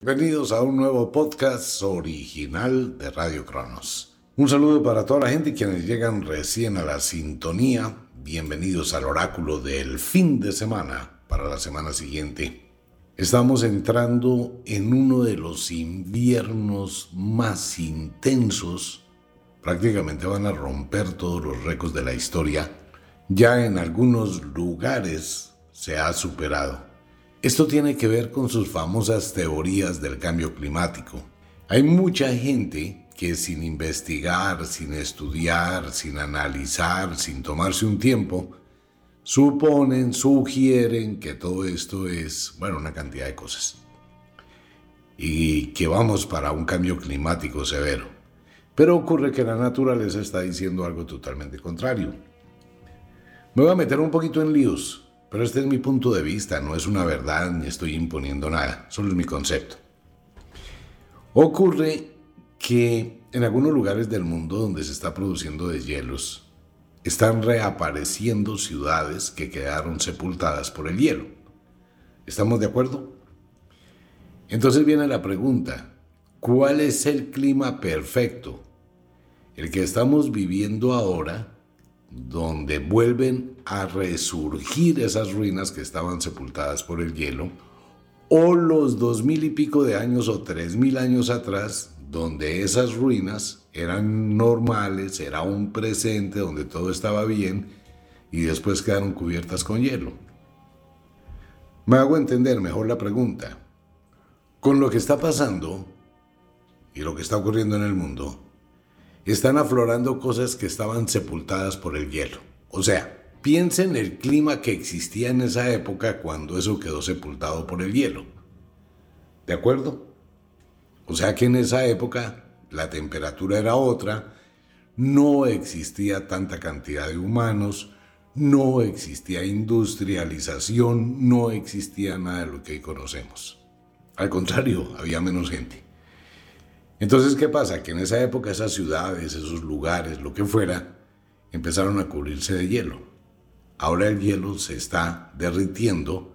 Bienvenidos a un nuevo podcast original de Radio Cronos. Un saludo para toda la gente quienes llegan recién a la sintonía. Bienvenidos al oráculo del fin de semana para la semana siguiente. Estamos entrando en uno de los inviernos más intensos. Prácticamente van a romper todos los récords de la historia. Ya en algunos lugares se ha superado. Esto tiene que ver con sus famosas teorías del cambio climático. Hay mucha gente que sin investigar, sin estudiar, sin analizar, sin tomarse un tiempo, suponen, sugieren que todo esto es, bueno, una cantidad de cosas. Y que vamos para un cambio climático severo. Pero ocurre que la naturaleza está diciendo algo totalmente contrario. Me voy a meter un poquito en líos, pero este es mi punto de vista, no es una verdad ni estoy imponiendo nada, solo es mi concepto. Ocurre que en algunos lugares del mundo donde se está produciendo deshielos, están reapareciendo ciudades que quedaron sepultadas por el hielo. ¿Estamos de acuerdo? Entonces viene la pregunta, ¿cuál es el clima perfecto? El que estamos viviendo ahora donde vuelven a resurgir esas ruinas que estaban sepultadas por el hielo, o los dos mil y pico de años o tres mil años atrás, donde esas ruinas eran normales, era un presente donde todo estaba bien y después quedaron cubiertas con hielo. Me hago entender mejor la pregunta. Con lo que está pasando y lo que está ocurriendo en el mundo, están aflorando cosas que estaban sepultadas por el hielo. O sea, piensen el clima que existía en esa época cuando eso quedó sepultado por el hielo. ¿De acuerdo? O sea que en esa época la temperatura era otra, no existía tanta cantidad de humanos, no existía industrialización, no existía nada de lo que hoy conocemos. Al contrario, había menos gente. Entonces, ¿qué pasa? Que en esa época esas ciudades, esos lugares, lo que fuera, empezaron a cubrirse de hielo. Ahora el hielo se está derritiendo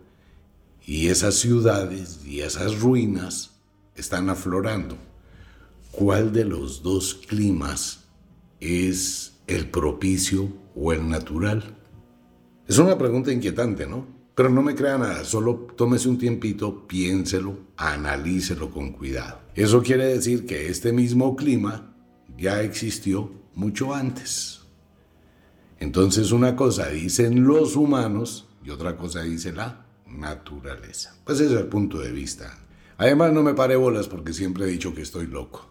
y esas ciudades y esas ruinas están aflorando. ¿Cuál de los dos climas es el propicio o el natural? Es una pregunta inquietante, ¿no? Pero no me crea nada, solo tómese un tiempito, piénselo, analícelo con cuidado. Eso quiere decir que este mismo clima ya existió mucho antes. Entonces una cosa dicen los humanos y otra cosa dice la naturaleza. Pues ese es el punto de vista. Además no me pare bolas porque siempre he dicho que estoy loco.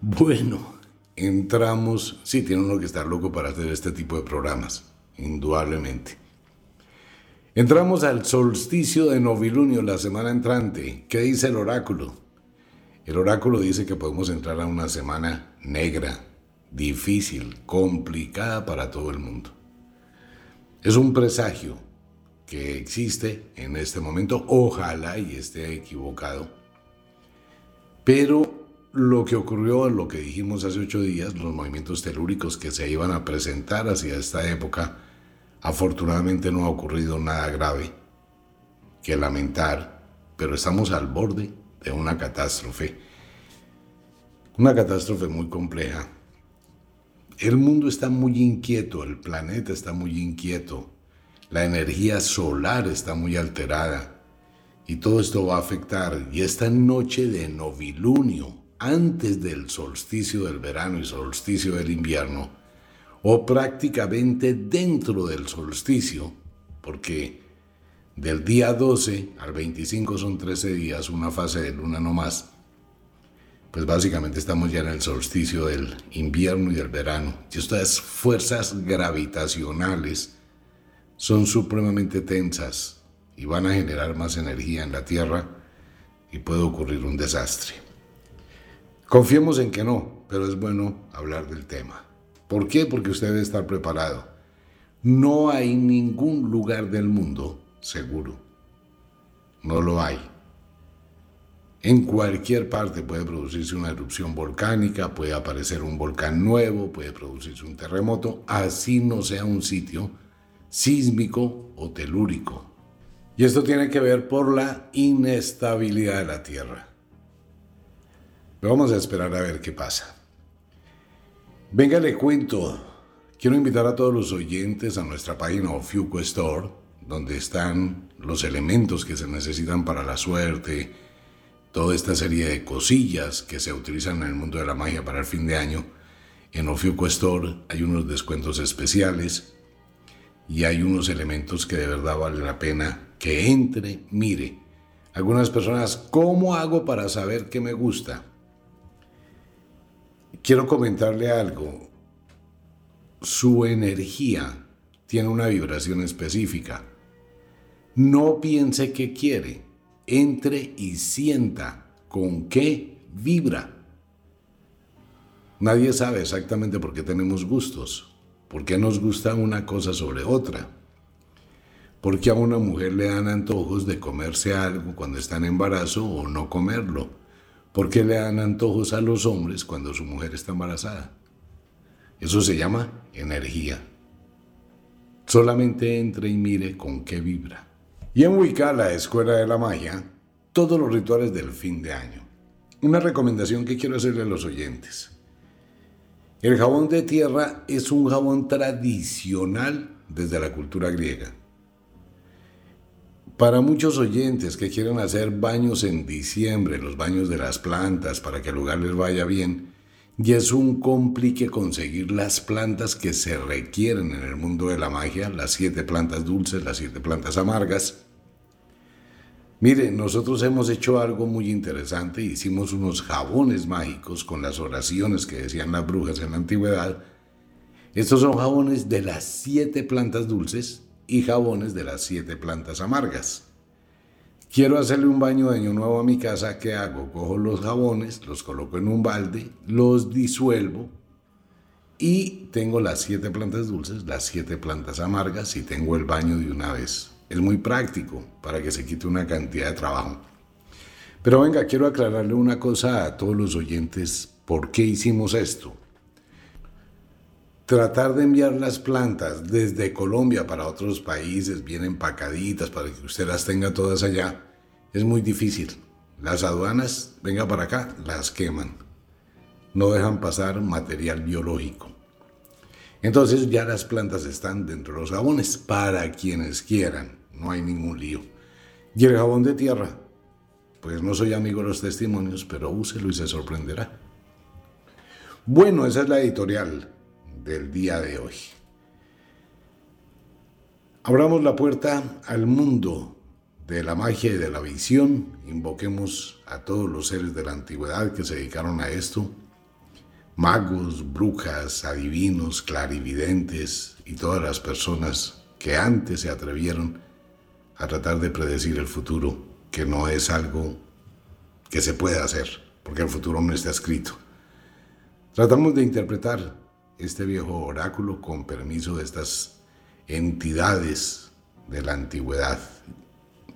Bueno, entramos, sí, tiene uno que estar loco para hacer este tipo de programas, indudablemente. Entramos al solsticio de novilunio la semana entrante. ¿Qué dice el oráculo? El oráculo dice que podemos entrar a una semana negra, difícil, complicada para todo el mundo. Es un presagio que existe en este momento, ojalá y esté equivocado. Pero lo que ocurrió, lo que dijimos hace ocho días, los movimientos telúricos que se iban a presentar hacia esta época, Afortunadamente no ha ocurrido nada grave que lamentar, pero estamos al borde de una catástrofe. Una catástrofe muy compleja. El mundo está muy inquieto, el planeta está muy inquieto, la energía solar está muy alterada y todo esto va a afectar. Y esta noche de novilunio, antes del solsticio del verano y solsticio del invierno, o prácticamente dentro del solsticio, porque del día 12 al 25 son 13 días, una fase de luna no más, pues básicamente estamos ya en el solsticio del invierno y del verano. Y estas fuerzas gravitacionales son supremamente tensas y van a generar más energía en la Tierra y puede ocurrir un desastre. Confiemos en que no, pero es bueno hablar del tema. ¿Por qué? Porque usted debe estar preparado. No hay ningún lugar del mundo seguro. No lo hay. En cualquier parte puede producirse una erupción volcánica, puede aparecer un volcán nuevo, puede producirse un terremoto, así no sea un sitio sísmico o telúrico. Y esto tiene que ver por la inestabilidad de la Tierra. vamos a esperar a ver qué pasa. Venga, le cuento. Quiero invitar a todos los oyentes a nuestra página Ofiuco Store, donde están los elementos que se necesitan para la suerte, toda esta serie de cosillas que se utilizan en el mundo de la magia para el fin de año. En Ofiuco hay unos descuentos especiales y hay unos elementos que de verdad vale la pena que entre, mire. Algunas personas, ¿cómo hago para saber qué me gusta? Quiero comentarle algo. Su energía tiene una vibración específica. No piense qué quiere. Entre y sienta con qué vibra. Nadie sabe exactamente por qué tenemos gustos, por qué nos gusta una cosa sobre otra. ¿Por qué a una mujer le dan antojos de comerse algo cuando está en embarazo o no comerlo? ¿Por qué le dan antojos a los hombres cuando su mujer está embarazada? Eso se llama energía. Solamente entre y mire con qué vibra. Y en Wicca, la escuela de la magia, todos los rituales del fin de año. Una recomendación que quiero hacerle a los oyentes. El jabón de tierra es un jabón tradicional desde la cultura griega. Para muchos oyentes que quieren hacer baños en diciembre, los baños de las plantas, para que el lugar les vaya bien, y es un complique conseguir las plantas que se requieren en el mundo de la magia, las siete plantas dulces, las siete plantas amargas. Mire, nosotros hemos hecho algo muy interesante, hicimos unos jabones mágicos con las oraciones que decían las brujas en la antigüedad. Estos son jabones de las siete plantas dulces y jabones de las siete plantas amargas. Quiero hacerle un baño de año nuevo a mi casa, ¿qué hago? Cojo los jabones, los coloco en un balde, los disuelvo y tengo las siete plantas dulces, las siete plantas amargas y tengo el baño de una vez. Es muy práctico para que se quite una cantidad de trabajo. Pero venga, quiero aclararle una cosa a todos los oyentes, ¿por qué hicimos esto? Tratar de enviar las plantas desde Colombia para otros países bien empacaditas para que usted las tenga todas allá es muy difícil. Las aduanas, venga para acá, las queman. No dejan pasar material biológico. Entonces ya las plantas están dentro de los jabones para quienes quieran no hay ningún lío. Y el jabón de tierra, pues no soy amigo de los testimonios, pero úselo y se sorprenderá. Bueno, esa es la editorial del día de hoy. Abramos la puerta al mundo de la magia y de la visión. Invoquemos a todos los seres de la antigüedad que se dedicaron a esto. Magos, brujas, adivinos, clarividentes y todas las personas que antes se atrevieron a tratar de predecir el futuro, que no es algo que se puede hacer, porque el futuro no está escrito. Tratamos de interpretar este viejo oráculo con permiso de estas entidades de la antigüedad.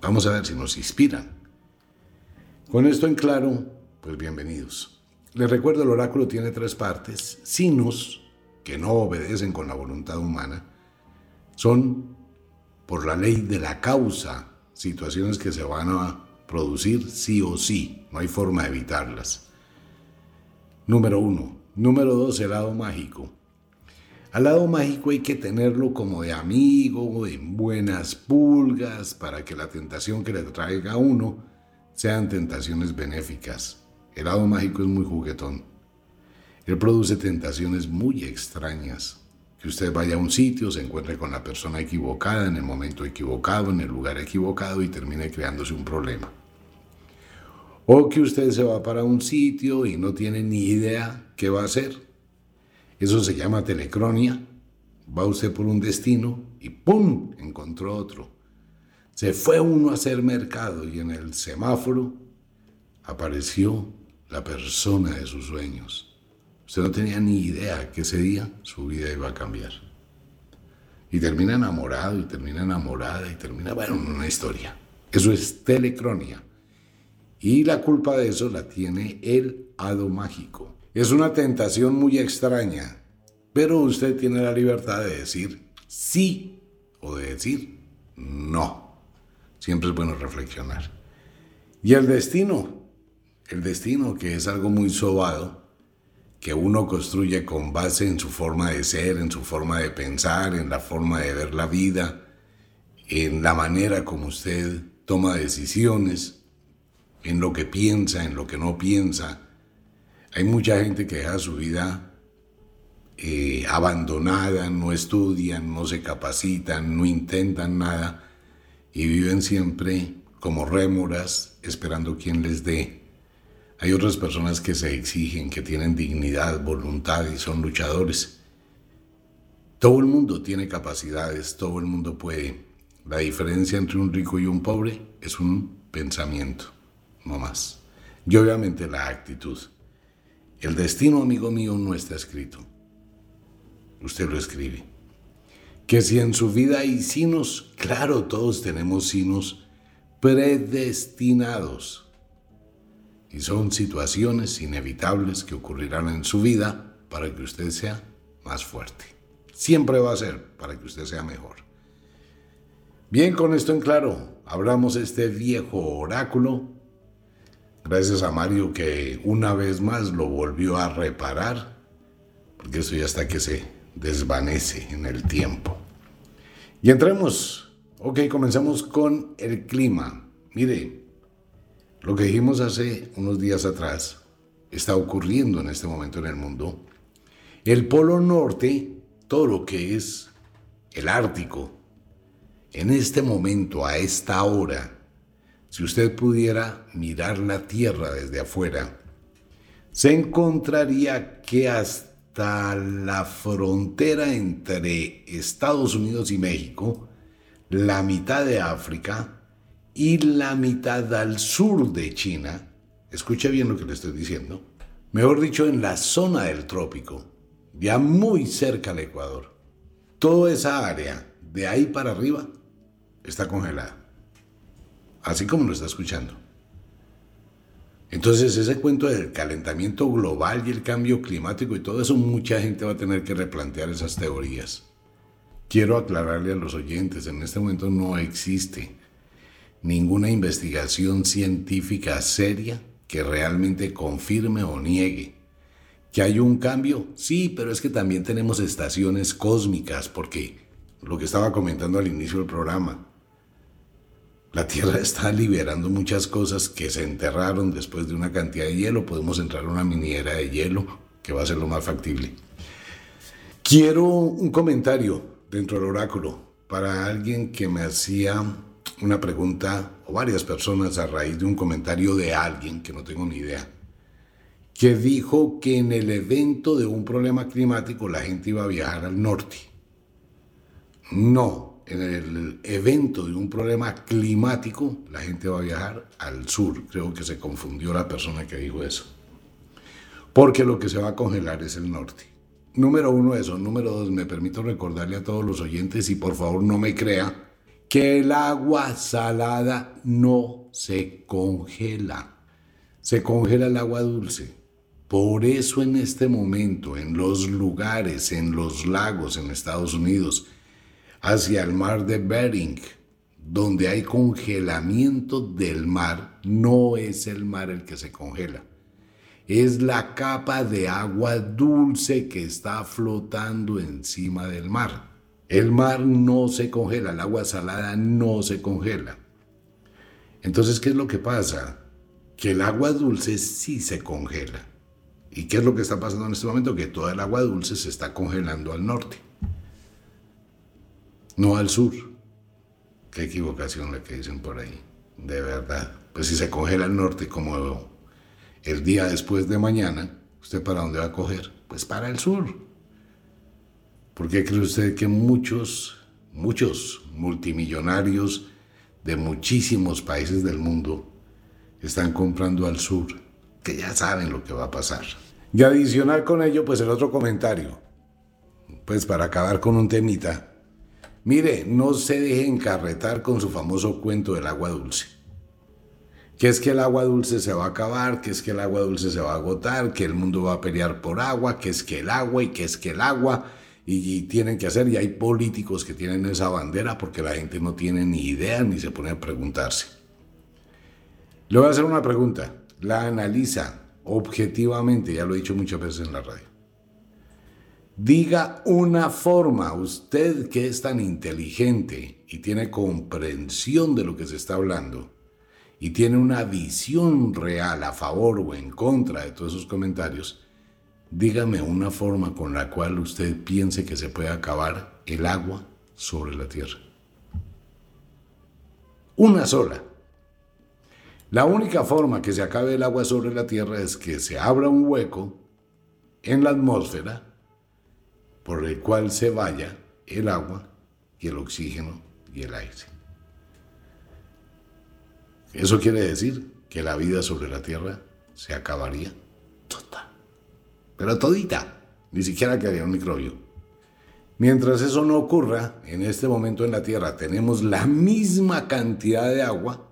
Vamos a ver si nos inspiran. Con esto en claro, pues bienvenidos. Les recuerdo, el oráculo tiene tres partes. Signos que no obedecen con la voluntad humana son por la ley de la causa, situaciones que se van a producir sí o sí, no hay forma de evitarlas. Número uno. Número dos, el lado mágico. Al lado mágico hay que tenerlo como de amigo, en buenas pulgas, para que la tentación que le traiga a uno sean tentaciones benéficas. El lado mágico es muy juguetón. Él produce tentaciones muy extrañas que usted vaya a un sitio, se encuentre con la persona equivocada en el momento equivocado, en el lugar equivocado y termine creándose un problema. O que usted se va para un sitio y no tiene ni idea qué va a hacer. Eso se llama telecronia. Va usted por un destino y ¡pum! encontró otro. Se fue uno a hacer mercado y en el semáforo apareció la persona de sus sueños. Usted no tenía ni idea que ese día su vida iba a cambiar. Y termina enamorado y termina enamorada y termina, bueno, una historia. Eso es telecronia. Y la culpa de eso la tiene el hado mágico. Es una tentación muy extraña, pero usted tiene la libertad de decir sí o de decir no. Siempre es bueno reflexionar. Y el destino, el destino que es algo muy sobado, que uno construye con base en su forma de ser, en su forma de pensar, en la forma de ver la vida, en la manera como usted toma decisiones, en lo que piensa, en lo que no piensa. Hay mucha gente que deja su vida eh, abandonada, no estudian, no se capacitan, no intentan nada y viven siempre como rémoras esperando quien les dé hay otras personas que se exigen, que tienen dignidad, voluntad y son luchadores. Todo el mundo tiene capacidades, todo el mundo puede. La diferencia entre un rico y un pobre es un pensamiento, no más. Y obviamente la actitud. El destino, amigo mío, no está escrito. Usted lo escribe. Que si en su vida hay sinos, claro, todos tenemos sinos predestinados y son situaciones inevitables que ocurrirán en su vida para que usted sea más fuerte. Siempre va a ser para que usted sea mejor. Bien, con esto en claro, abramos este viejo oráculo. Gracias a Mario que una vez más lo volvió a reparar, porque esto ya está que se desvanece en el tiempo. Y entremos, ok, comenzamos con el clima. Mire, lo que dijimos hace unos días atrás está ocurriendo en este momento en el mundo. El Polo Norte, todo lo que es el Ártico, en este momento, a esta hora, si usted pudiera mirar la Tierra desde afuera, se encontraría que hasta la frontera entre Estados Unidos y México, la mitad de África, y la mitad al sur de China, escuche bien lo que le estoy diciendo, mejor dicho, en la zona del trópico, ya muy cerca al Ecuador, toda esa área de ahí para arriba está congelada, así como lo está escuchando. Entonces ese cuento del calentamiento global y el cambio climático y todo eso, mucha gente va a tener que replantear esas teorías. Quiero aclararle a los oyentes, en este momento no existe ninguna investigación científica seria que realmente confirme o niegue. ¿Que hay un cambio? Sí, pero es que también tenemos estaciones cósmicas, porque lo que estaba comentando al inicio del programa, la Tierra está liberando muchas cosas que se enterraron después de una cantidad de hielo. Podemos entrar a una miniera de hielo, que va a ser lo más factible. Quiero un comentario dentro del oráculo para alguien que me hacía una pregunta o varias personas a raíz de un comentario de alguien que no tengo ni idea, que dijo que en el evento de un problema climático la gente iba a viajar al norte. No, en el evento de un problema climático la gente va a viajar al sur. Creo que se confundió la persona que dijo eso. Porque lo que se va a congelar es el norte. Número uno eso. Número dos, me permito recordarle a todos los oyentes y por favor no me crea que el agua salada no se congela. Se congela el agua dulce. Por eso en este momento, en los lugares, en los lagos en Estados Unidos, hacia el mar de Bering, donde hay congelamiento del mar, no es el mar el que se congela. Es la capa de agua dulce que está flotando encima del mar. El mar no se congela, el agua salada no se congela. Entonces, ¿qué es lo que pasa? Que el agua dulce sí se congela. ¿Y qué es lo que está pasando en este momento? Que toda el agua dulce se está congelando al norte, no al sur. Qué equivocación la que dicen por ahí, de verdad. Pues si se congela al norte como el día después de mañana, ¿usted para dónde va a coger? Pues para el sur. ¿Por qué cree usted que muchos, muchos multimillonarios de muchísimos países del mundo están comprando al sur? Que ya saben lo que va a pasar. Y adicional con ello, pues el otro comentario. Pues para acabar con un temita. Mire, no se deje encarretar con su famoso cuento del agua dulce. Que es que el agua dulce se va a acabar, que es que el agua dulce se va a agotar, que el mundo va a pelear por agua, que es que el agua y que es que el agua y, tienen que hacer, y hay políticos que tienen esa bandera porque la gente no tiene ni idea ni se pone a preguntarse. Le voy a hacer una pregunta, la analiza objetivamente, ya lo he dicho muchas veces en la radio. Diga una forma, usted que es tan inteligente y tiene comprensión de lo que se está hablando y tiene una visión real a favor o en contra de todos esos comentarios, dígame una forma con la cual usted piense que se puede acabar el agua sobre la tierra. Una sola. La única forma que se acabe el agua sobre la tierra es que se abra un hueco en la atmósfera por el cual se vaya el agua y el oxígeno y el aire. Eso quiere decir que la vida sobre la Tierra se acabaría toda. Pero todita, ni siquiera quedaría un microbio. Mientras eso no ocurra, en este momento en la Tierra tenemos la misma cantidad de agua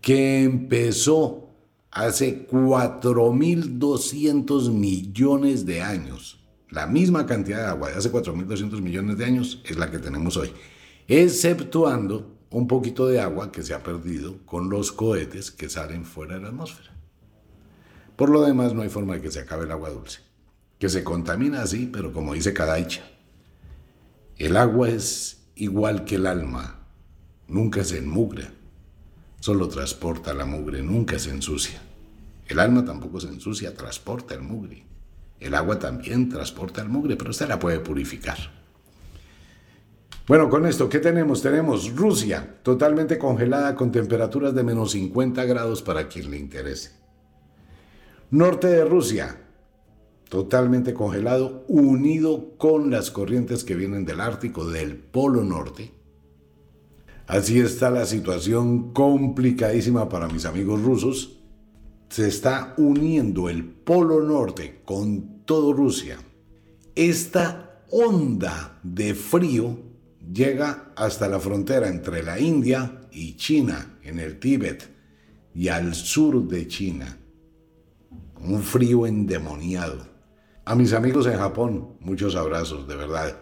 que empezó hace 4.200 millones de años la misma cantidad de agua de hace 4.200 millones de años es la que tenemos hoy, exceptuando un poquito de agua que se ha perdido con los cohetes que salen fuera de la atmósfera. Por lo demás, no hay forma de que se acabe el agua dulce, que se contamina así, pero como dice Kadaicha, el agua es igual que el alma, nunca se enmugra, solo transporta la mugre, nunca se ensucia. El alma tampoco se ensucia, transporta el mugre. El agua también transporta el mugre, pero usted la puede purificar. Bueno, con esto, ¿qué tenemos? Tenemos Rusia totalmente congelada con temperaturas de menos 50 grados para quien le interese. Norte de Rusia, totalmente congelado, unido con las corrientes que vienen del Ártico, del Polo Norte. Así está la situación complicadísima para mis amigos rusos se está uniendo el Polo Norte con todo Rusia. Esta onda de frío llega hasta la frontera entre la India y China, en el Tíbet y al sur de China. Un frío endemoniado. A mis amigos en Japón, muchos abrazos, de verdad.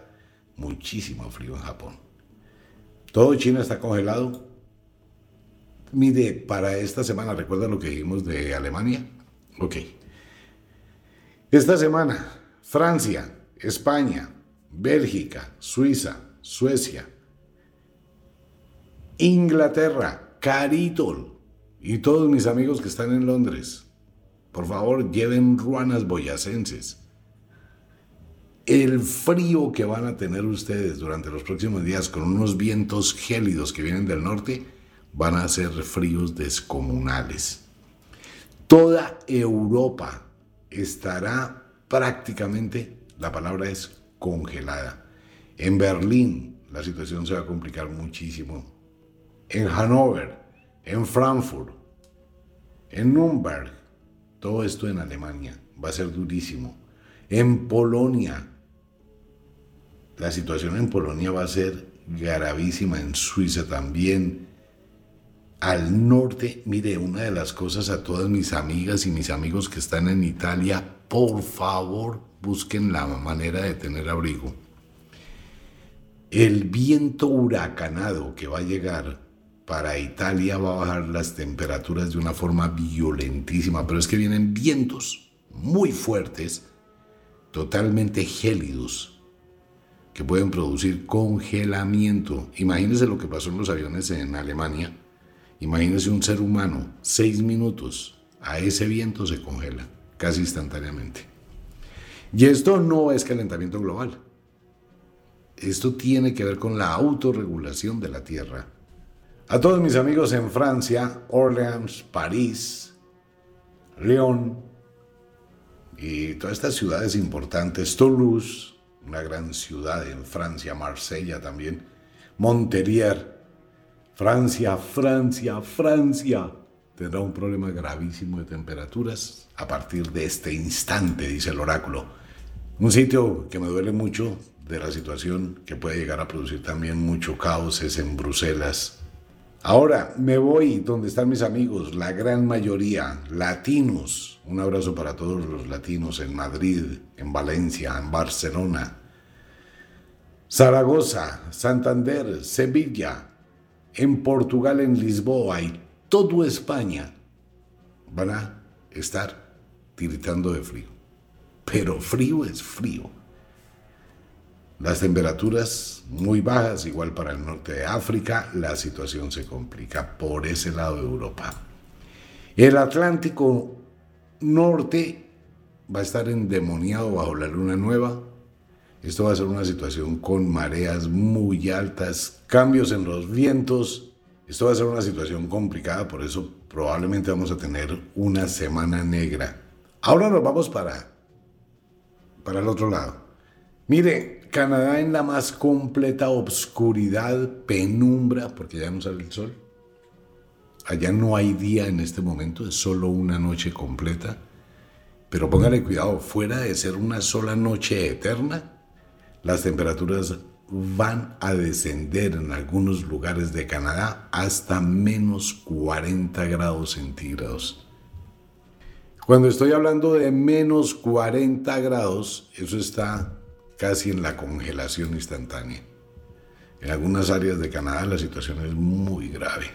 Muchísimo frío en Japón. Todo China está congelado, Mide, para esta semana, ¿recuerda lo que dijimos de Alemania? Ok. Esta semana, Francia, España, Bélgica, Suiza, Suecia, Inglaterra, Caritol y todos mis amigos que están en Londres. Por favor, lleven ruanas boyacenses. El frío que van a tener ustedes durante los próximos días con unos vientos gélidos que vienen del norte van a ser fríos descomunales. Toda Europa estará prácticamente, la palabra es congelada. En Berlín la situación se va a complicar muchísimo. En Hannover, en Frankfurt, en Nürnberg, todo esto en Alemania va a ser durísimo. En Polonia, la situación en Polonia va a ser gravísima, en Suiza también, al norte, mire, una de las cosas a todas mis amigas y mis amigos que están en Italia, por favor, busquen la manera de tener abrigo. El viento huracanado que va a llegar para Italia va a bajar las temperaturas de una forma violentísima, pero es que vienen vientos muy fuertes, totalmente gélidos, que pueden producir congelamiento. Imagínense lo que pasó en los aviones en Alemania Imagínese un ser humano, seis minutos, a ese viento se congela casi instantáneamente. Y esto no es calentamiento global. Esto tiene que ver con la autorregulación de la Tierra. A todos mis amigos en Francia, Orleans, París, León y todas estas ciudades importantes, Toulouse, una gran ciudad en Francia, Marsella también, Montpellier, Francia, Francia, Francia tendrá un problema gravísimo de temperaturas a partir de este instante, dice el oráculo. Un sitio que me duele mucho de la situación que puede llegar a producir también mucho caos es en Bruselas. Ahora me voy donde están mis amigos, la gran mayoría, latinos. Un abrazo para todos los latinos en Madrid, en Valencia, en Barcelona, Zaragoza, Santander, Sevilla, en Portugal, en Lisboa y toda España van a estar tiritando de frío. Pero frío es frío. Las temperaturas muy bajas, igual para el norte de África, la situación se complica por ese lado de Europa. El Atlántico Norte va a estar endemoniado bajo la luna nueva. Esto va a ser una situación con mareas muy altas, cambios en los vientos. Esto va a ser una situación complicada, por eso probablemente vamos a tener una semana negra. Ahora nos vamos para, para el otro lado. Mire, Canadá en la más completa obscuridad, penumbra, porque ya no sale el sol. Allá no hay día en este momento, es solo una noche completa. Pero póngale cuidado, fuera de ser una sola noche eterna, las temperaturas van a descender en algunos lugares de Canadá hasta menos 40 grados centígrados. Cuando estoy hablando de menos 40 grados, eso está casi en la congelación instantánea. En algunas áreas de Canadá la situación es muy grave.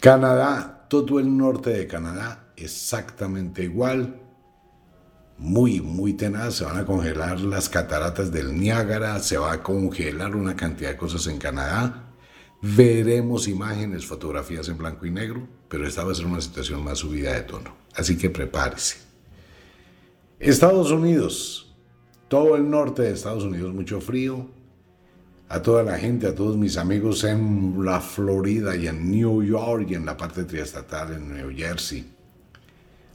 Canadá, todo el norte de Canadá, exactamente igual, muy, muy tenaz. Se van a congelar las cataratas del Niágara, se va a congelar una cantidad de cosas en Canadá. Veremos imágenes, fotografías en blanco y negro, pero esta va a ser una situación más subida de tono. Así que prepárese. Estados Unidos, todo el norte de Estados Unidos mucho frío. A toda la gente, a todos mis amigos en la Florida y en New York y en la parte triestatal en New Jersey.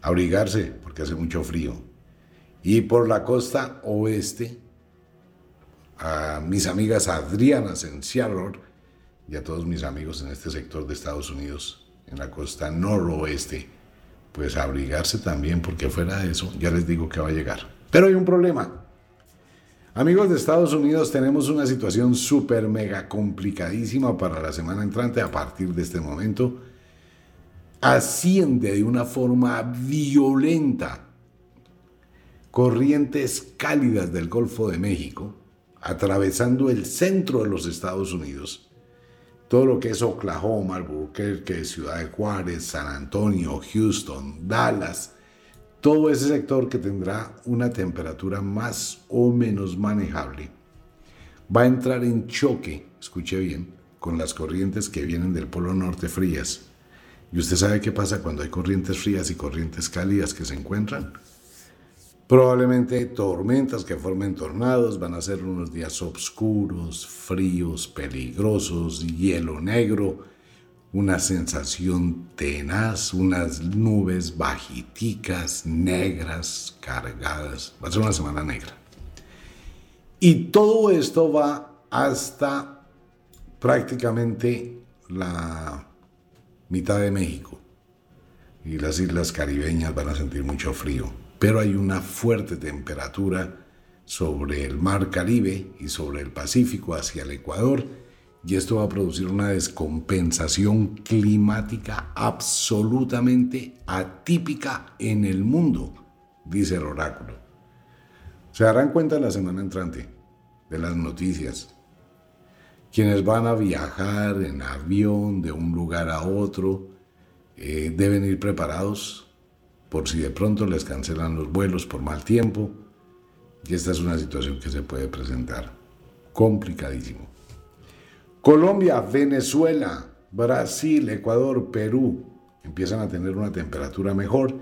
Abrigarse porque hace mucho frío. Y por la costa oeste, a mis amigas Adrianas en Seattle y a todos mis amigos en este sector de Estados Unidos, en la costa noroeste, pues abrigarse también porque fuera de eso ya les digo que va a llegar. Pero hay un problema. Amigos de Estados Unidos, tenemos una situación súper mega complicadísima para la semana entrante a partir de este momento. Asciende de una forma violenta corrientes cálidas del Golfo de México, atravesando el centro de los Estados Unidos. Todo lo que es Oklahoma, Albuquerque, Ciudad de Juárez, San Antonio, Houston, Dallas, todo ese sector que tendrá una temperatura más o menos manejable va a entrar en choque, escuche bien, con las corrientes que vienen del Polo Norte frías. ¿Y usted sabe qué pasa cuando hay corrientes frías y corrientes cálidas que se encuentran? Probablemente tormentas que formen tornados, van a ser unos días oscuros, fríos, peligrosos, hielo negro, una sensación tenaz, unas nubes bajiticas, negras, cargadas. Va a ser una semana negra. Y todo esto va hasta prácticamente la mitad de México. Y las islas caribeñas van a sentir mucho frío. Pero hay una fuerte temperatura sobre el mar Caribe y sobre el Pacífico hacia el Ecuador y esto va a producir una descompensación climática absolutamente atípica en el mundo, dice el oráculo. Se darán cuenta en la semana entrante de las noticias. Quienes van a viajar en avión de un lugar a otro eh, deben ir preparados por si de pronto les cancelan los vuelos por mal tiempo. Y esta es una situación que se puede presentar complicadísimo. Colombia, Venezuela, Brasil, Ecuador, Perú empiezan a tener una temperatura mejor.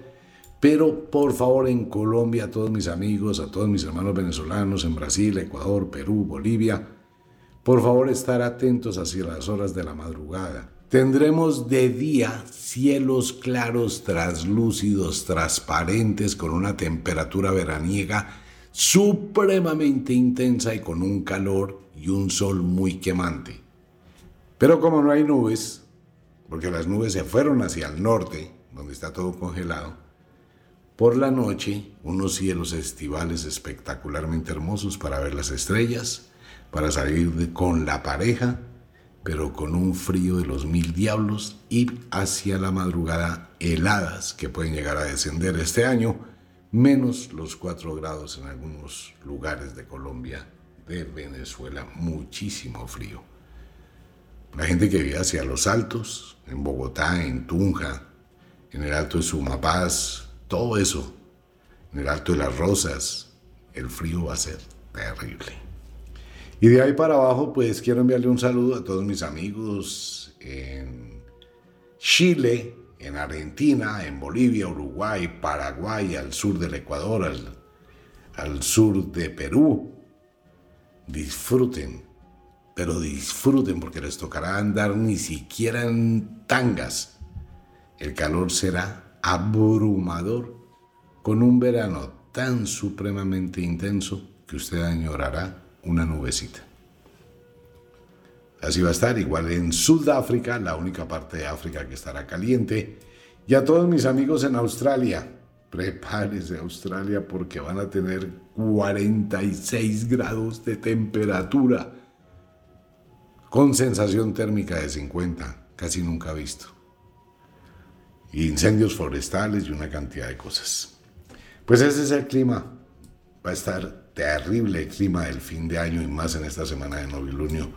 Pero por favor en Colombia, a todos mis amigos, a todos mis hermanos venezolanos, en Brasil, Ecuador, Perú, Bolivia, por favor estar atentos hacia las horas de la madrugada. Tendremos de día cielos claros, traslúcidos, transparentes, con una temperatura veraniega supremamente intensa y con un calor y un sol muy quemante. Pero como no hay nubes, porque las nubes se fueron hacia el norte, donde está todo congelado, por la noche unos cielos estivales espectacularmente hermosos para ver las estrellas, para salir con la pareja, pero con un frío de los mil diablos y hacia la madrugada heladas que pueden llegar a descender este año, menos los 4 grados en algunos lugares de Colombia de Venezuela, muchísimo frío. La gente que vive hacia los altos, en Bogotá, en Tunja, en el Alto de Sumapaz, todo eso, en el Alto de las Rosas, el frío va a ser terrible. Y de ahí para abajo, pues quiero enviarle un saludo a todos mis amigos en Chile, en Argentina, en Bolivia, Uruguay, Paraguay, al sur del Ecuador, al, sur de Perú. Disfruten, pero disfruten porque les tocará andar ni siquiera en tangas. El calor será abrumador con un verano tan supremamente intenso que usted añorará una nubecita. Así va a estar, igual en Sudáfrica, la única parte de África que estará caliente. Y a todos mis amigos en Australia, prepárese Australia porque van a tener 46 grados de temperatura con sensación térmica de 50, casi nunca visto. Incendios forestales y una cantidad de cosas. Pues ese es el clima. Va a estar terrible clima del fin de año y más en esta semana de novilunio.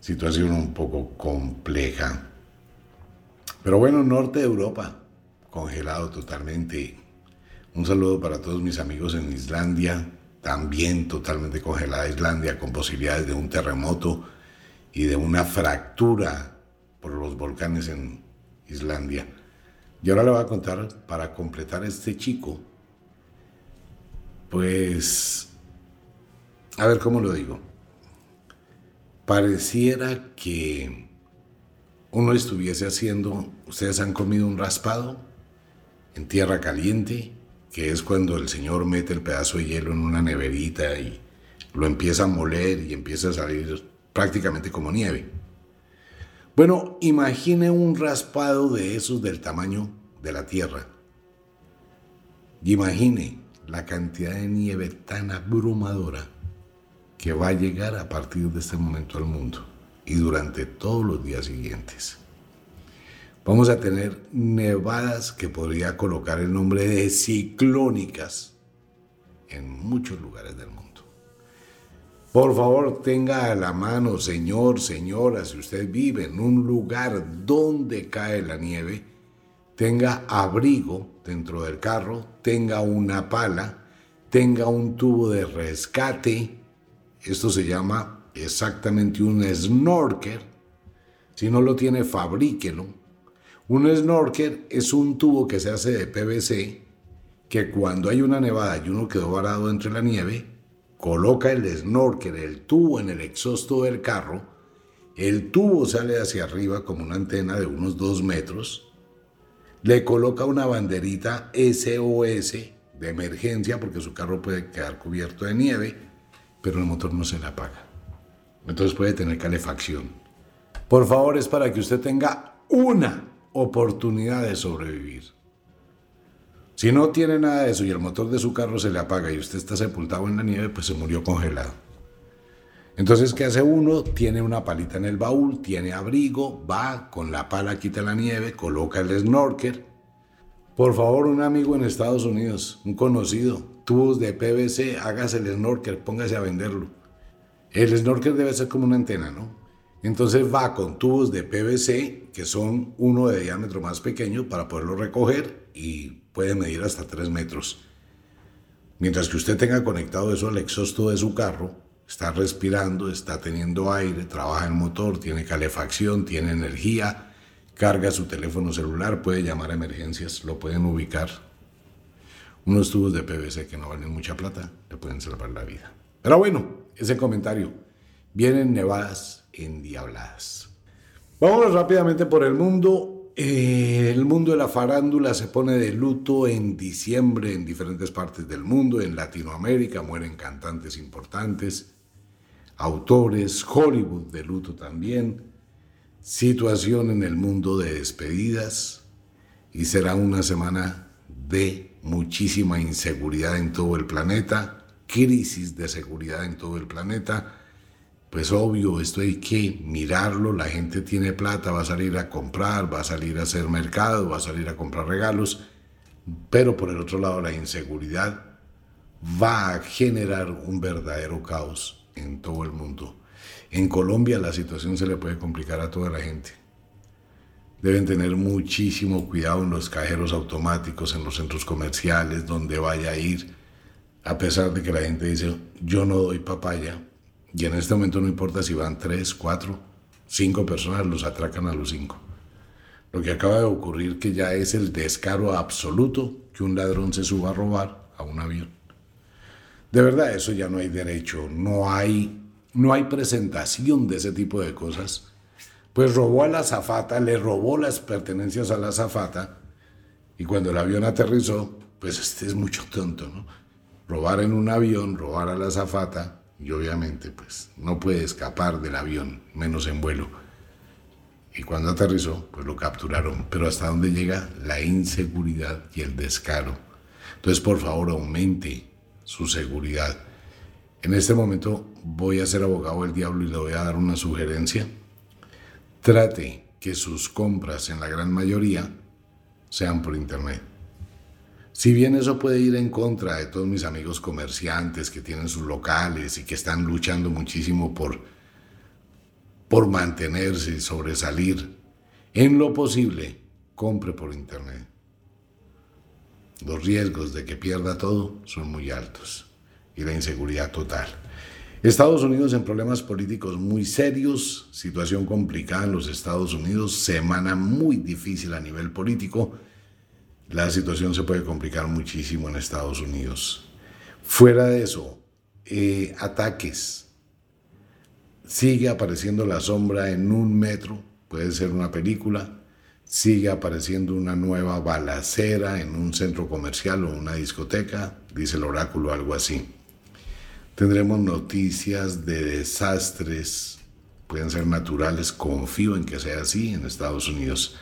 Situación un poco compleja. Pero bueno, norte de Europa, congelado totalmente. Un saludo para todos mis amigos en Islandia, también totalmente congelada Islandia, con posibilidades de un terremoto y de una fractura por los volcanes en Islandia. Y ahora le voy a contar, para completar este chico, pues, a ver cómo lo digo. Pareciera que uno estuviese haciendo, ustedes han comido un raspado en tierra caliente, que es cuando el Señor mete el pedazo de hielo en una neverita y lo empieza a moler y empieza a salir prácticamente como nieve. Bueno, imagine un raspado de esos del tamaño de la Tierra. Imagine la cantidad de nieve tan abrumadora que va a llegar a partir de este momento al mundo y durante todos los días siguientes. Vamos a tener nevadas que podría colocar el nombre de ciclónicas en muchos lugares del mundo. Por favor, tenga a la mano, señor, señora, si usted vive en un lugar donde cae la nieve, tenga abrigo dentro del carro, tenga una pala, tenga un tubo de rescate. Esto se llama exactamente un snorkel. Si no lo tiene, fabríquelo. Un snorkel es un tubo que se hace de PVC que cuando hay una nevada y uno quedó varado entre la nieve, coloca el snorkel, el tubo en el exhausto del carro, el tubo sale hacia arriba como una antena de unos dos metros, le coloca una banderita SOS de emergencia porque su carro puede quedar cubierto de nieve, pero el motor no se le apaga. Entonces puede tener calefacción. Por favor, es para que usted tenga una oportunidad de sobrevivir. Si no tiene nada de eso y el motor de su carro se le apaga y usted está sepultado en la nieve, pues se murió congelado. Entonces, ¿qué hace uno? Tiene una palita en el baúl, tiene abrigo, va con la pala, quita la nieve, coloca el snorkel. Por favor, un amigo en Estados Unidos, un conocido, tubos de PVC, hágase el snorkel, póngase a venderlo. El snorkel debe ser como una antena, ¿no? Entonces va con tubos de PVC, que son uno de diámetro más pequeño, para poderlo recoger y puede medir hasta 3 metros. Mientras que usted tenga conectado eso al exhausto de su carro, está respirando, está teniendo aire, trabaja el motor, tiene calefacción, tiene energía, carga su teléfono celular, puede llamar a emergencias, lo pueden ubicar. Unos tubos de PVC que no valen mucha plata le pueden salvar la vida. Pero bueno, ese comentario. Vienen nevadas endiabladas. Vámonos rápidamente por el mundo. Eh, el mundo de la farándula se pone de luto en diciembre en diferentes partes del mundo. En Latinoamérica mueren cantantes importantes, autores, Hollywood de luto también. Situación en el mundo de despedidas. Y será una semana de muchísima inseguridad en todo el planeta, crisis de seguridad en todo el planeta pues obvio, esto hay que mirarlo, la gente tiene plata, va a salir a comprar, va a salir a hacer mercado, va a salir a comprar regalos, pero por el otro lado la inseguridad va a generar un verdadero caos en todo el mundo. En Colombia la situación se le puede complicar a toda la gente. Deben tener muchísimo cuidado en los cajeros automáticos, en los centros comerciales, donde vaya a ir, a pesar de que la gente dice, yo no doy papaya. Y en este momento no importa si van tres, cuatro, cinco personas, los atracan a los cinco. Lo que acaba de ocurrir que ya es el descaro absoluto que un ladrón se suba a robar a un avión. De verdad, eso ya no hay derecho, no hay, no hay presentación de ese tipo de cosas. Pues robó a la azafata, le robó las pertenencias a la azafata y cuando el avión aterrizó, pues este es mucho tonto, ¿no? Robar en un avión, robar a la azafata y obviamente pues no puede escapar del avión, menos en vuelo. Y cuando aterrizó, pues lo capturaron. Pero hasta dónde llega la inseguridad y el descaro. Entonces, por favor, aumente su seguridad. En este momento voy a ser abogado del diablo y le voy a dar una sugerencia. Trate que sus compras en la gran mayoría sean por internet. Si bien eso puede ir en contra de todos mis amigos comerciantes que tienen sus locales y que están luchando muchísimo por por mantenerse y sobresalir, en lo posible, compre por Internet. Los riesgos de que pierda todo son muy altos y la inseguridad total. Estados Unidos en problemas políticos muy serios, situación complicada en los Estados Unidos, semana muy difícil a nivel político. La situación se puede complicar muchísimo en Estados Unidos. Fuera de eso, eh, ataques Sigue apareciendo la sombra en un metro, puede ser una película. Sigue apareciendo una nueva balacera en un centro comercial o una discoteca, dice el oráculo, algo así. Tendremos noticias de desastres, pueden ser naturales, confío en que sea así en Estados Unidos.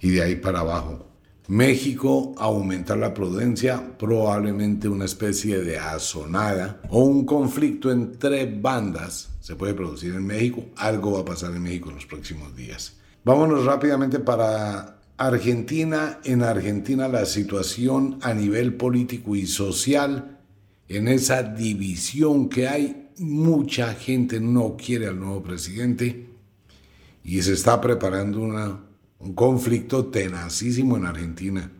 Y de ahí para abajo, México aumentar la prudencia, probablemente una especie de azonada o un conflicto entre bandas se puede producir en México. Algo va a pasar en México en los próximos días. Vámonos rápidamente para Argentina. En Argentina la situación a nivel político y social, en esa división que hay, mucha gente no quiere al nuevo presidente y se está preparando un conflicto tenacísimo en Argentina.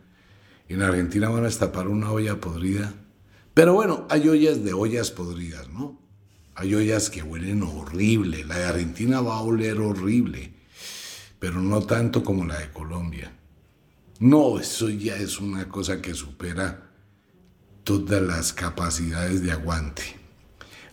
En Argentina van a destapar una olla podrida. Pero bueno, hay ollas de ollas podridas, ¿no? Hay ollas que huelen horrible. La de Argentina va a oler horrible, pero no tanto como la de Colombia. No, eso ya es una cosa que supera todas las capacidades de aguante.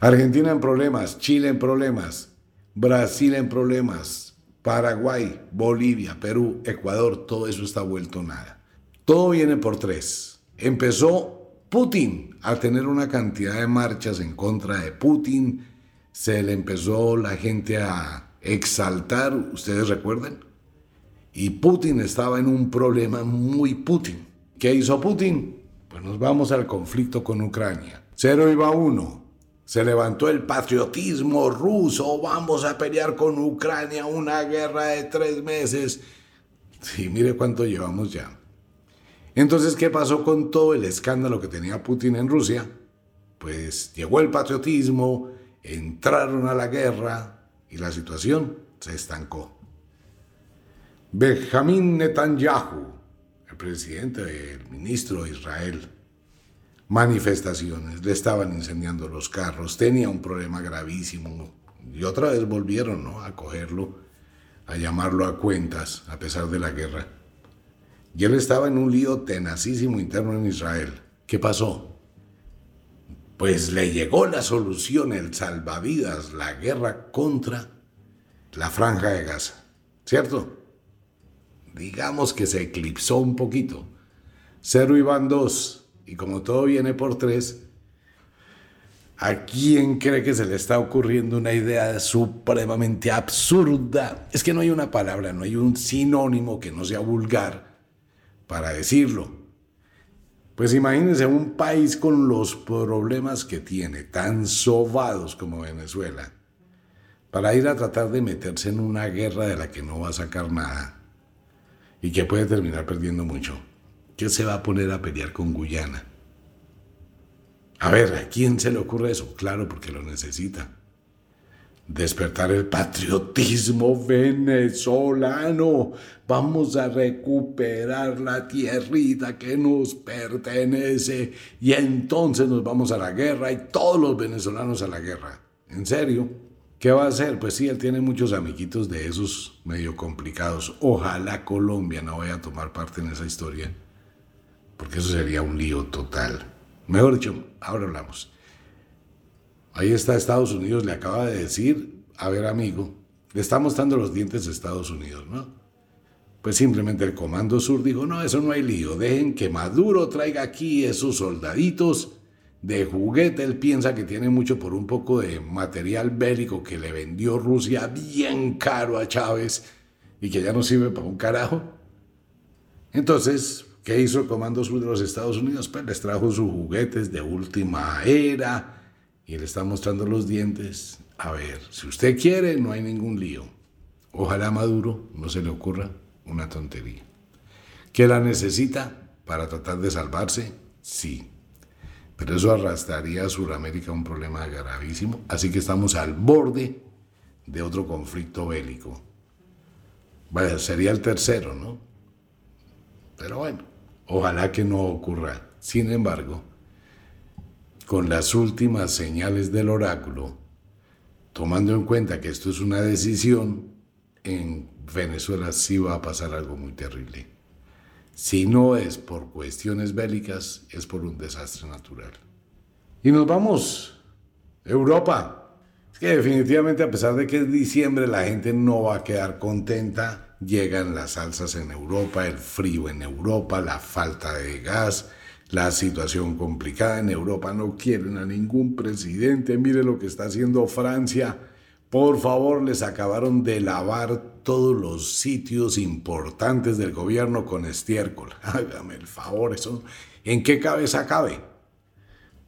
Argentina en problemas, Chile en problemas, Brasil en problemas, Paraguay, Bolivia, Perú, Ecuador, todo eso está vuelto nada. Todo viene por tres. Empezó Putin a tener una cantidad de marchas en contra de Putin. Se le empezó la gente a exaltar, ustedes recuerdan. Y Putin estaba en un problema muy Putin. ¿Qué hizo Putin? Pues nos vamos al conflicto con Ucrania. Cero iba uno. Se levantó el patriotismo ruso, vamos a pelear con Ucrania una guerra de tres meses. Sí, mire cuánto llevamos ya. Entonces, ¿qué pasó con todo el escándalo que tenía Putin en Rusia? Pues llegó el patriotismo, entraron a la guerra y la situación se estancó. Benjamín Netanyahu, el presidente, el ministro de Israel, manifestaciones, le estaban incendiando los carros, tenía un problema gravísimo y otra vez volvieron a cogerlo, a llamarlo a cuentas a pesar de la guerra. Y él estaba en un lío tenacísimo interno en Israel. ¿Qué pasó? Pues le llegó la solución, el salvavidas, la guerra contra la franja de Gaza, ¿cierto? Digamos que se eclipsó un poquito. Cero iban dos y como todo viene por tres, ¿a quién cree que se le está ocurriendo una idea supremamente absurda? Es que no hay una palabra, no hay un sinónimo que no sea vulgar para decirlo. Pues imagínense un país con los problemas que tiene, tan sobados como Venezuela, para ir a tratar de meterse en una guerra de la que no va a sacar nada y que puede terminar perdiendo mucho. ¿Qué se va a poner a pelear con Guyana? A ver, ¿a quién se le ocurre eso? Claro, porque lo necesita. Despertar el patriotismo venezolano. Vamos a recuperar la tierrita que nos pertenece y entonces nos vamos a la guerra y todos los venezolanos a la guerra. ¿En serio? ¿Qué va a hacer? Pues sí, él tiene muchos amiguitos de esos medio complicados. Ojalá Colombia no vaya a tomar parte en esa historia, porque eso sería un lío total. Mejor dicho, ahora hablamos. Ahí está Estados Unidos, le acaba de decir, a ver amigo, le está mostrando los dientes a Estados Unidos, ¿no? Pues simplemente el Comando Sur dijo, no, eso no hay lío, dejen que Maduro traiga aquí esos soldaditos de juguete. Él piensa que tiene mucho por un poco de material bélico que le vendió Rusia bien caro a Chávez y que ya no sirve para un carajo. Entonces, ¿Qué hizo el Comando Sur de los Estados Unidos? Pues les trajo sus juguetes de última era y le está mostrando los dientes. A ver, si usted quiere, no hay ningún lío. Ojalá Maduro no se le ocurra una tontería. ¿Que la necesita para tratar de salvarse? Sí. Pero eso arrastraría a Sudamérica un problema gravísimo. Así que estamos al borde de otro conflicto bélico. Vaya, sería el tercero, ¿no? Pero bueno, Ojalá que no ocurra. Sin embargo, con las últimas señales del oráculo, tomando en cuenta que esto es una decisión, en Venezuela sí va a pasar algo muy terrible. Si no es por cuestiones bélicas, es por un desastre natural. Y nos vamos. Europa. Es que definitivamente a pesar de que es diciembre, la gente no va a quedar contenta llegan las alzas en Europa, el frío en Europa, la falta de gas, la situación complicada en Europa. No quieren a ningún presidente. Mire lo que está haciendo Francia. Por favor, les acabaron de lavar todos los sitios importantes del gobierno con estiércol. Hágame el favor, eso. ¿En qué cabeza cabe?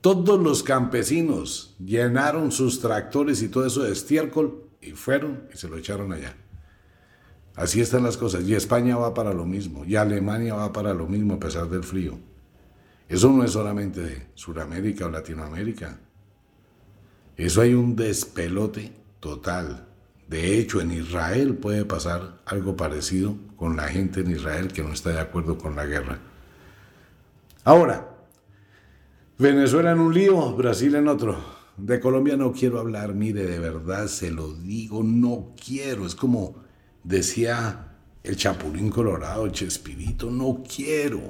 Todos los campesinos llenaron sus tractores y todo eso de estiércol y fueron y se lo echaron allá. Así están las cosas. Y España va para lo mismo. Y Alemania va para lo mismo a pesar del frío. Eso no es solamente de Sudamérica o Latinoamérica. Eso hay un despelote total. De hecho, en Israel puede pasar algo parecido con la gente en Israel que no está de acuerdo con la guerra. Ahora, Venezuela en un lío, Brasil en otro. De Colombia no quiero hablar, mire, de verdad se lo digo, no quiero. Es como Decía el Chapulín Colorado, Chespirito, no quiero.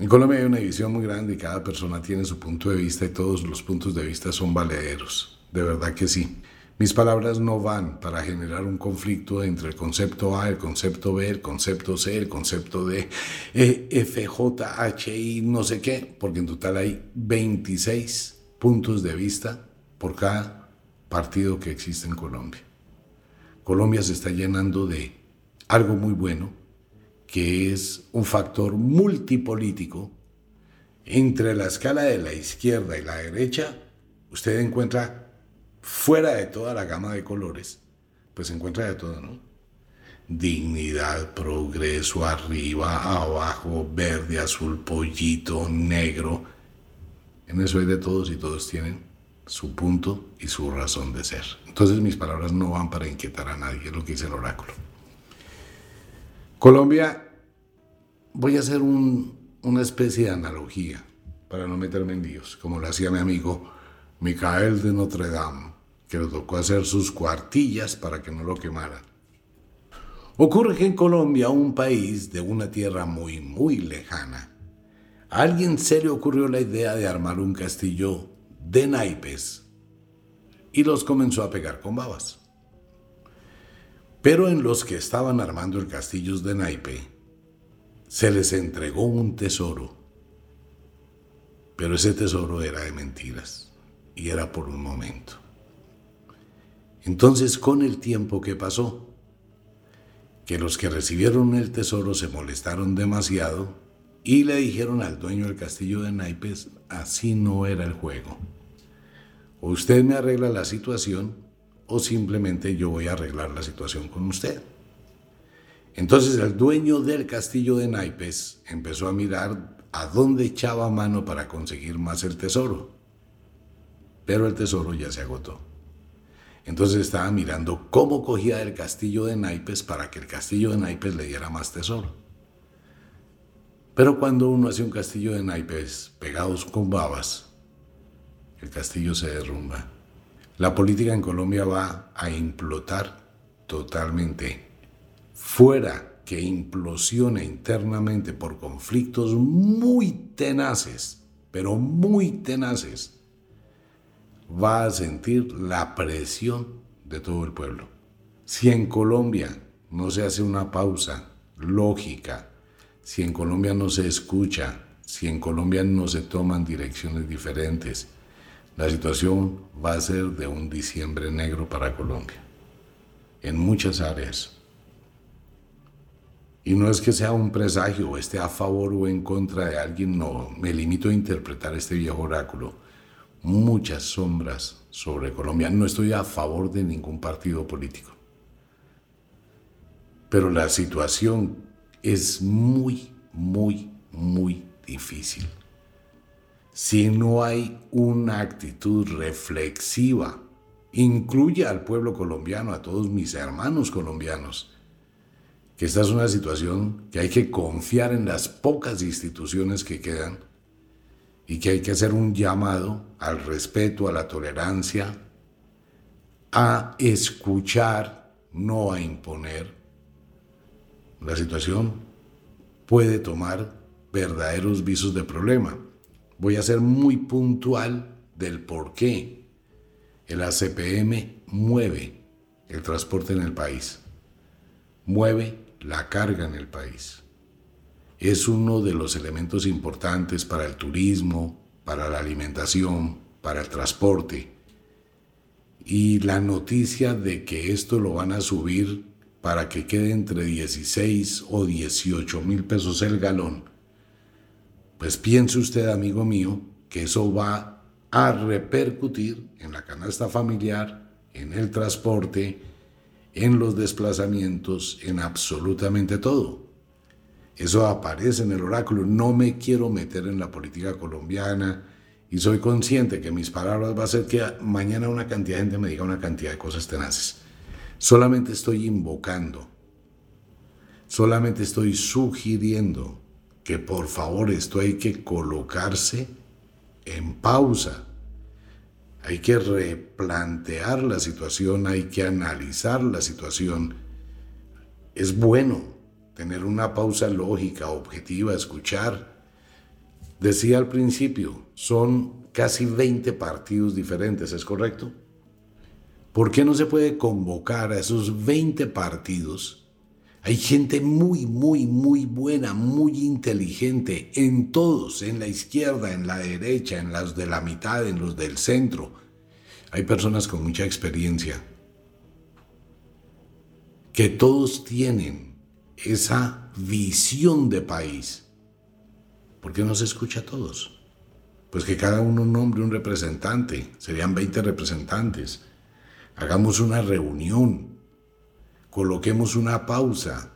En Colombia hay una división muy grande y cada persona tiene su punto de vista y todos los puntos de vista son valederos. De verdad que sí. Mis palabras no van para generar un conflicto entre el concepto A, el concepto B, el concepto C, el concepto D, e, F, J, H, I, no sé qué, porque en total hay 26 puntos de vista por cada partido que existe en Colombia. Colombia se está llenando de algo muy bueno, que es un factor multipolítico. Entre la escala de la izquierda y la derecha, usted encuentra fuera de toda la gama de colores, pues encuentra de todo, ¿no? Dignidad, progreso, arriba, abajo, verde, azul, pollito, negro. En eso hay de todos y todos tienen su punto y su razón de ser. Entonces mis palabras no van para inquietar a nadie, es lo que dice el oráculo. Colombia, voy a hacer una especie de analogía para no meterme en líos, como lo hacía mi amigo Micael de Notre Dame, que le tocó hacer sus cuartillas para que no lo quemaran. Ocurre que en Colombia, un país de una tierra muy, muy lejana, a alguien se le ocurrió la idea de armar un castillo de naipes y los comenzó a pegar con babas. Pero en los que estaban armando el castillo de naipe, se les entregó un tesoro. Pero ese tesoro era de mentiras y era por un momento. Entonces, con el tiempo que pasó, que los que recibieron el tesoro se molestaron demasiado y le dijeron al dueño del castillo de naipes, así no era el juego. Usted me arregla la situación o simplemente yo voy a arreglar la situación con usted. Entonces el dueño del castillo de naipes empezó a mirar a dónde echaba mano para conseguir más el tesoro. Pero el tesoro ya se agotó. Entonces estaba mirando cómo cogía el castillo de naipes para que el castillo de naipes le diera más tesoro. Pero cuando uno hace un castillo de naipes pegados con babas, el castillo se derrumba. La política en Colombia va a implotar totalmente. Fuera que implosione internamente por conflictos muy tenaces, pero muy tenaces, va a sentir la presión de todo el pueblo. Si en Colombia no se hace una pausa lógica, si en Colombia no se escucha, si en Colombia no se toman direcciones diferentes, la situación va a ser de un diciembre negro para Colombia, en muchas áreas. Y no es que sea un presagio esté a favor o en contra de alguien, no, me limito a interpretar este viejo oráculo. Muchas sombras sobre Colombia. No estoy a favor de ningún partido político. Pero la situación es muy, muy, muy difícil si no hay una actitud reflexiva, incluye al pueblo colombiano, a todos mis hermanos colombianos, que esta es una situación que hay que confiar en las pocas instituciones que quedan y que hay que hacer un llamado al respeto, a la tolerancia, a escuchar, no a imponer. La situación puede tomar verdaderos visos de problema. Voy a ser muy puntual del por qué el ACPM mueve el transporte en el país, mueve la carga en el país. Es uno de los elementos importantes para el turismo, para la alimentación, para el transporte. Y la noticia de que esto lo van a subir para que quede entre 16 o 18 mil pesos el galón, pues piense usted, amigo mío, que eso va a repercutir en la canasta familiar, en el transporte, en los desplazamientos, en absolutamente todo. Eso aparece en el oráculo. No me quiero meter en la política colombiana y soy consciente que mis palabras va a ser que mañana una cantidad de gente me diga una cantidad de cosas tenaces. Solamente estoy invocando, solamente estoy sugiriendo que por favor esto hay que colocarse en pausa. Hay que replantear la situación, hay que analizar la situación. Es bueno tener una pausa lógica, objetiva, escuchar. Decía al principio, son casi 20 partidos diferentes, ¿es correcto? ¿Por qué no se puede convocar a esos 20 partidos hay gente muy, muy, muy buena, muy inteligente en todos, en la izquierda, en la derecha, en los de la mitad, en los del centro. Hay personas con mucha experiencia que todos tienen esa visión de país. ¿Por qué no se escucha a todos? Pues que cada uno nombre un representante, serían 20 representantes. Hagamos una reunión, coloquemos una pausa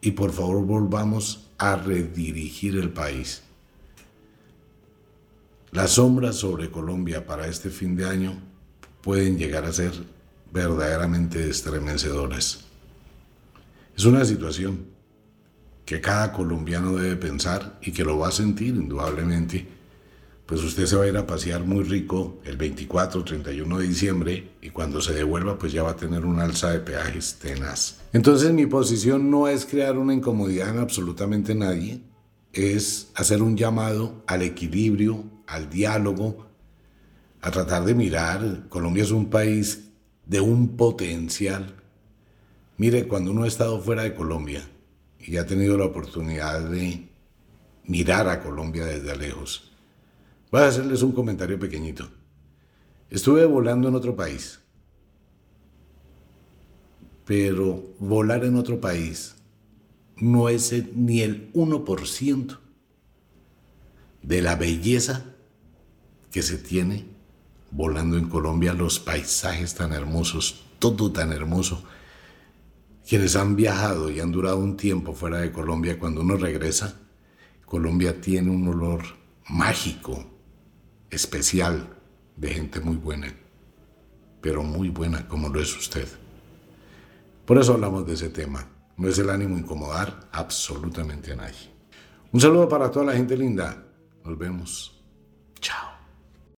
y por favor volvamos a redirigir el país. Las sombras sobre Colombia para este fin de año pueden llegar a ser verdaderamente estremecedoras. Es una situación que cada colombiano debe pensar y que lo va a sentir indudablemente pues usted se va a ir a pasear muy rico el 24 31 de diciembre y cuando se devuelva pues ya va a tener un alza de peajes tenaz. Entonces mi posición no es crear una incomodidad en absolutamente nadie, es hacer un llamado al equilibrio, al diálogo, a tratar de mirar, Colombia es un país de un potencial. Mire, cuando uno ha estado fuera de Colombia y ha tenido la oportunidad de mirar a Colombia desde lejos, Voy a hacerles un comentario pequeñito. Estuve volando en otro país, pero volar en otro país no es ni el 1% de la belleza que se tiene volando en Colombia, los paisajes tan hermosos, todo tan hermoso. Quienes han viajado y han durado un tiempo fuera de Colombia, cuando uno regresa, Colombia tiene un olor mágico, especial, de gente muy buena, pero muy buena como lo es usted. Por eso hablamos de ese tema. No es el ánimo incomodar absolutamente a nadie. Un saludo para toda la gente linda. Nos vemos. Chao.